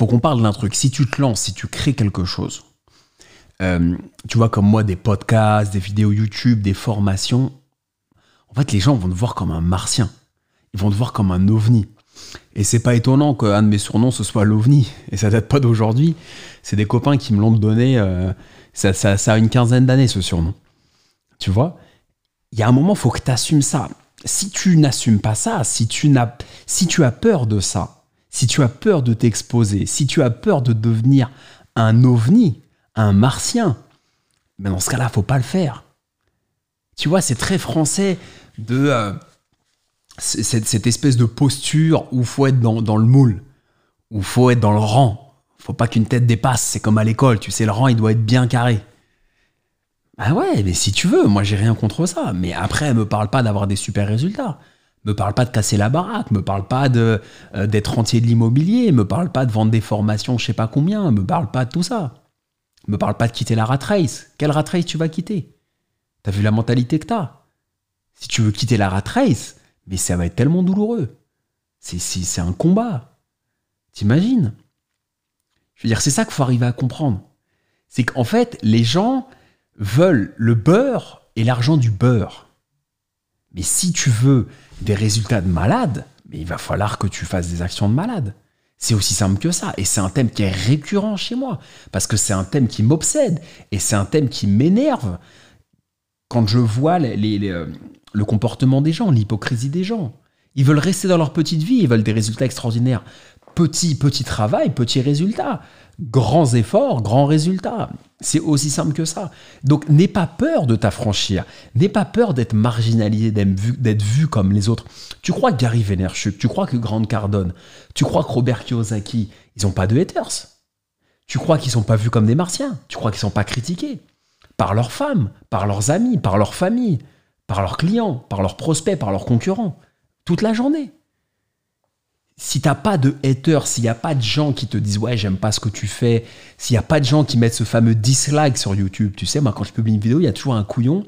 faut qu'on parle d'un truc. Si tu te lances, si tu crées quelque chose, euh, tu vois, comme moi, des podcasts, des vidéos YouTube, des formations, en fait, les gens vont te voir comme un martien. Ils vont te voir comme un ovni. Et c'est pas étonnant qu'un de mes surnoms ce soit l'ovni. Et ça date pas d'aujourd'hui. C'est des copains qui me l'ont donné. Euh, ça, ça, ça, a une quinzaine d'années ce surnom. Tu vois? Il y a un moment, faut que tu assumes ça. Si tu n'assumes pas ça, si tu, n'as, si tu as peur de ça, si tu as peur de t'exposer, si tu as peur de devenir un ovni, un martien, mais dans ce cas-là, faut pas le faire. Tu vois, c'est très français de euh, cette, espèce de posture où faut être dans, le moule, où faut être dans le rang. Faut pas qu'une tête dépasse. C'est comme à l'école, tu sais, le rang, il doit être bien carré. Ah ouais, mais si tu veux, moi j'ai rien contre ça. Mais après, me parle pas d'avoir des super résultats. Me parle pas de casser la baraque, me parle pas de euh, d'être rentier de l'immobilier, me parle pas de vendre des formations, je sais pas combien, me parle pas de tout ça. Me parle pas de quitter la rat race. Quelle rat race tu vas quitter? T'as vu la mentalité que t'as? Si tu veux quitter la rat race, mais ça va être tellement douloureux. C'est un combat. T'imagines? Je veux dire, c'est ça qu'il faut arriver à comprendre. C'est qu'en fait, les gens veulent le beurre et l'argent du beurre. Mais si tu veux des résultats de malade, mais il va falloir que tu fasses des actions de malade. C'est aussi simple que ça. Et c'est un thème qui est récurrent chez moi. Parce que c'est un thème qui m'obsède. Et c'est un thème qui m'énerve. Quand je vois euh, le comportement des gens, l'hypocrisie des gens. Ils veulent rester dans leur petite vie. Ils veulent des résultats extraordinaires. Petit, petit travail, petit résultat. Grands efforts, grands résultats. C'est aussi simple que ça. Donc n'aie pas peur de t'affranchir. N'aie pas peur d'être marginalisé, d'être vu, comme les autres. Tu crois que Gary Vaynerchuk, tu crois que Grant Cardone, tu crois que Robert Kiyosaki, ils n'ont pas de haters. Tu crois qu'ils sont pas vus comme des martiens. Tu crois qu'ils sont pas critiqués par leurs femmes, par leurs amis, par leur famille, par leurs clients, par leurs prospects, par leurs concurrents, toute la journée si t'as pas de haters, s'il n'y a pas de gens qui te disent ouais j'aime pas ce que tu fais, s'il n'y a pas de gens qui mettent ce fameux dislike sur YouTube, tu sais, moi quand je publie une vidéo, il y a toujours un couillon,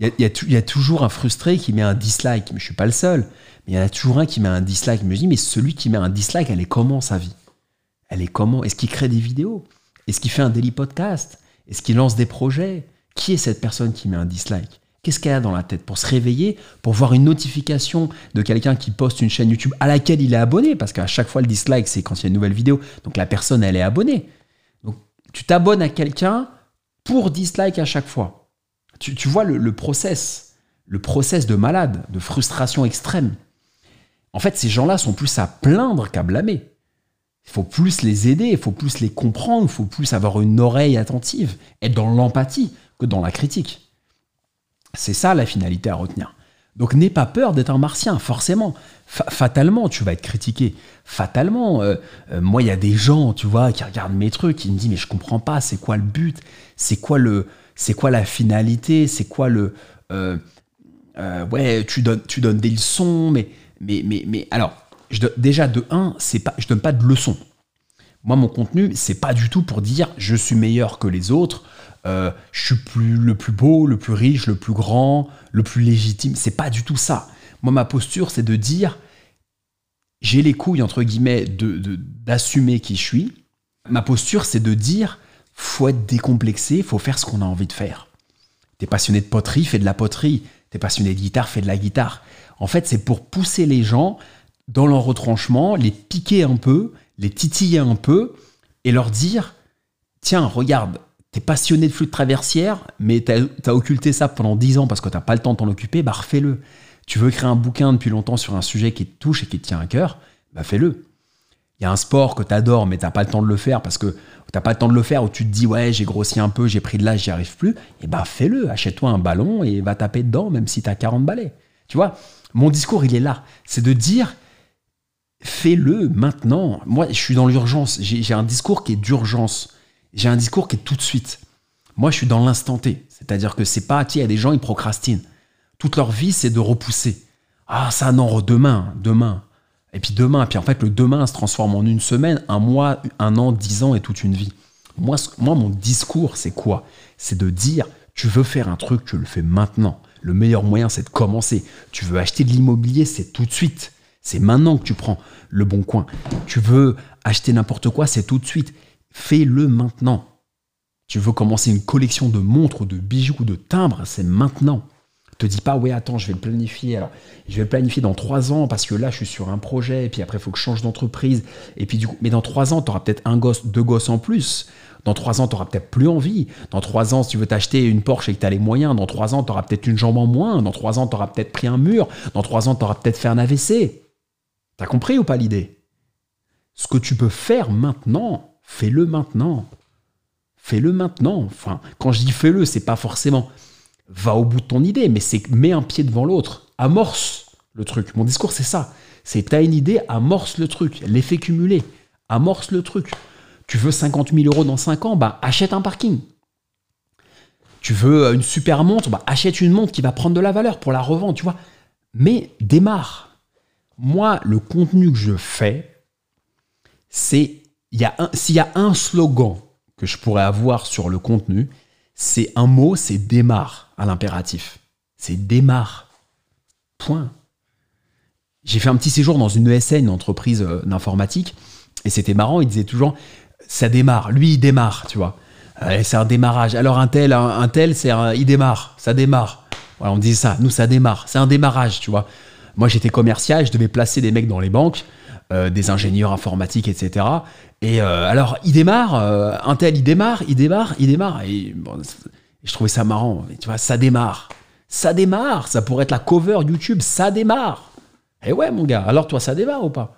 il y a, toujours un frustré qui met un dislike, mais je suis pas le seul, mais il y en a toujours un qui met un dislike, mais je dis mais celui qui met un dislike, elle est comment sa vie? Elle est comment? Est-ce qu'il crée des vidéos? Est-ce qu'il fait un daily podcast? Est-ce qu'il lance des projets? Qui est cette personne qui met un dislike? Qu'est-ce qu'elle a dans la tête pour se réveiller, pour voir une notification de quelqu'un qui poste une chaîne YouTube à laquelle il est abonné? Parce qu'à chaque fois, le dislike, c'est quand il y a une nouvelle vidéo. Donc la personne, elle est abonnée. Donc tu t'abonnes à quelqu'un pour dislike à chaque fois. Tu, vois le, process, le process de malade, de frustration extrême. En fait, ces gens-là sont plus à plaindre qu'à blâmer. Il faut plus les aider, il faut plus les comprendre, il faut plus avoir une oreille attentive, être dans l'empathie que dans la critique. C'est ça la finalité à retenir. Donc n'aie pas peur d'être un martien, forcément. fatalement, tu vas être critiqué. Fatalement, euh, euh, moi, il y a des gens, tu vois, qui regardent mes trucs, qui me disent mais je comprends pas, c'est quoi le but, c'est quoi le, c'est quoi la finalité, c'est quoi le, euh, ouais, tu donnes, tu donnes des leçons, mais, mais, mais, mais, alors, déjà de un, c'est pas, je donne pas de leçons. Moi, mon contenu, c'est pas du tout pour dire je suis meilleur que les autres. Euh, je suis le plus beau, le plus riche, le plus grand, le plus légitime. C'est pas du tout ça. Moi, ma posture, c'est de dire j'ai les couilles, entre guillemets, d'assumer de, qui je suis. Ma posture, c'est de dire faut être décomplexé, faut faire ce qu'on a envie de faire. T'es passionné de poterie, fais de la poterie. T'es passionné de guitare, fais de la guitare. En fait, c'est pour pousser les gens dans leur retranchement, les piquer un peu, les titiller un peu et leur dire tiens, regarde, t'es passionné de flux de traversière, mais t'as as occulté ça pendant 10 ans parce que t'as pas le temps de t'en occuper, bah refais-le. Tu veux créer un bouquin depuis longtemps sur un sujet qui te touche et qui te tient à cœur, bah fais-le. Il y a un sport que t'adores, mais t'as pas le temps de le faire parce que t'as pas le temps de le faire où tu te dis ouais j'ai grossi un peu, j'ai pris de l'âge, j'y arrive plus, et bah fais-le. Achète-toi un ballon et va taper dedans même si t'as 40 balais. Tu vois, mon discours il est là, c'est de dire fais-le maintenant. Moi je suis dans l'urgence, j'ai un discours qui est d'urgence j'ai un discours qui est tout de suite. Moi, je suis dans l'instant T. C'est-à-dire que c'est pas, tu il y a des gens, ils procrastinent. Toute leur vie, c'est de repousser. Ah, ça, non, demain, demain. Et puis demain. Puis en fait, le demain se transforme en une semaine, un mois, un an, dix ans et toute une vie. Moi, moi mon discours, c'est quoi? C'est de dire, tu veux faire un truc, tu le fais maintenant. Le meilleur moyen, c'est de commencer. Tu veux acheter de l'immobilier, c'est tout de suite. C'est maintenant que tu prends le bon coin. Tu veux acheter n'importe quoi, c'est tout de suite. Fais-le maintenant. Tu veux commencer une collection de montres, de bijoux, de timbres, c'est maintenant. Te dis pas, ouais, attends, je vais le planifier. Alors, je vais le planifier dans trois ans parce que là, je suis sur un projet, et puis après, il faut que je change d'entreprise. Et puis, du coup, mais dans trois ans, tu auras peut-être un gosse, deux gosses en plus. Dans trois ans, tu n'auras peut-être plus envie. Dans trois ans, si tu veux t'acheter une Porsche et que tu as les moyens, dans trois ans, tu auras peut-être une jambe en moins. Dans trois ans, tu auras peut-être pris un mur. Dans trois ans, tu auras peut-être fait un AVC. T'as compris ou pas l'idée? Ce que tu peux faire maintenant, fais-le maintenant. Fais-le maintenant. Enfin, quand je dis fais-le, c'est pas forcément va au bout de ton idée, mais c'est mets un pied devant l'autre. Amorce le truc. Mon discours, c'est ça. C'est t'as une idée, amorce le truc. L'effet cumulé. Amorce le truc. Tu veux 50 000 euros dans 5 ans, bah achète un parking. Tu veux une super montre, bah achète une montre qui va prendre de la valeur pour la revendre, tu vois. Mais démarre moi, le contenu que je fais, c'est s'il y a un slogan que je pourrais avoir sur le contenu, c'est un mot, c'est démarre à l'impératif. C'est démarre. Point. J'ai fait un petit séjour dans une ESN, une entreprise euh, d'informatique, et c'était marrant, il disait toujours ça démarre. Lui, il démarre, tu vois. Euh, c'est un démarrage. Alors un tel, un, tel, c'est il démarre, ça démarre. On me disait ça. Nous, ça démarre. C'est un démarrage, tu vois. Moi, j'étais commercial, je devais placer des mecs dans les banques, euh, des ingénieurs informatiques, etc. Et euh, alors, il démarre, euh, un tel, il démarre, il démarre, il démarre. Et je trouvais ça marrant. tu vois, ça démarre. Ça démarre. Ça pourrait être la cover YouTube, ça démarre. Et ouais, mon gars, alors toi, ça démarre ou pas?